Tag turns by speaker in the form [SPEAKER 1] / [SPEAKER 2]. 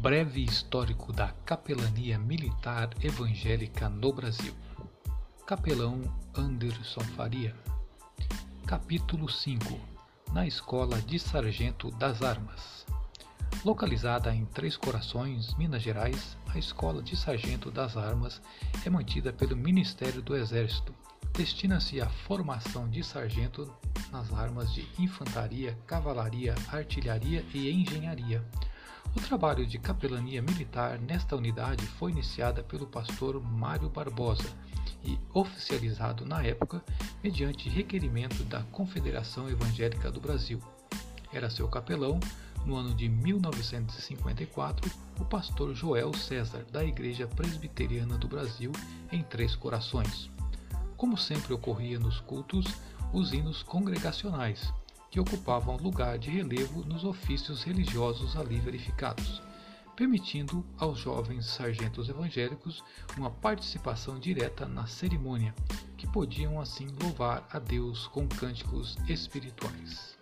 [SPEAKER 1] Breve histórico da capelania militar evangélica no Brasil. Capelão Anderson Faria. Capítulo 5 Na Escola de Sargento das Armas. Localizada em Três Corações, Minas Gerais, a Escola de Sargento das Armas é mantida pelo Ministério do Exército. Destina-se à formação de sargento nas armas de infantaria, cavalaria, artilharia e engenharia. O trabalho de capelania militar nesta unidade foi iniciada pelo pastor Mário Barbosa e oficializado na época mediante requerimento da Confederação Evangélica do Brasil. Era seu capelão, no ano de 1954, o pastor Joel César, da Igreja Presbiteriana do Brasil, em Três Corações. Como sempre ocorria nos cultos, os hinos congregacionais, que ocupavam lugar de relevo nos ofícios religiosos ali verificados, permitindo aos jovens sargentos evangélicos uma participação direta na cerimônia, que podiam assim louvar a Deus com cânticos espirituais.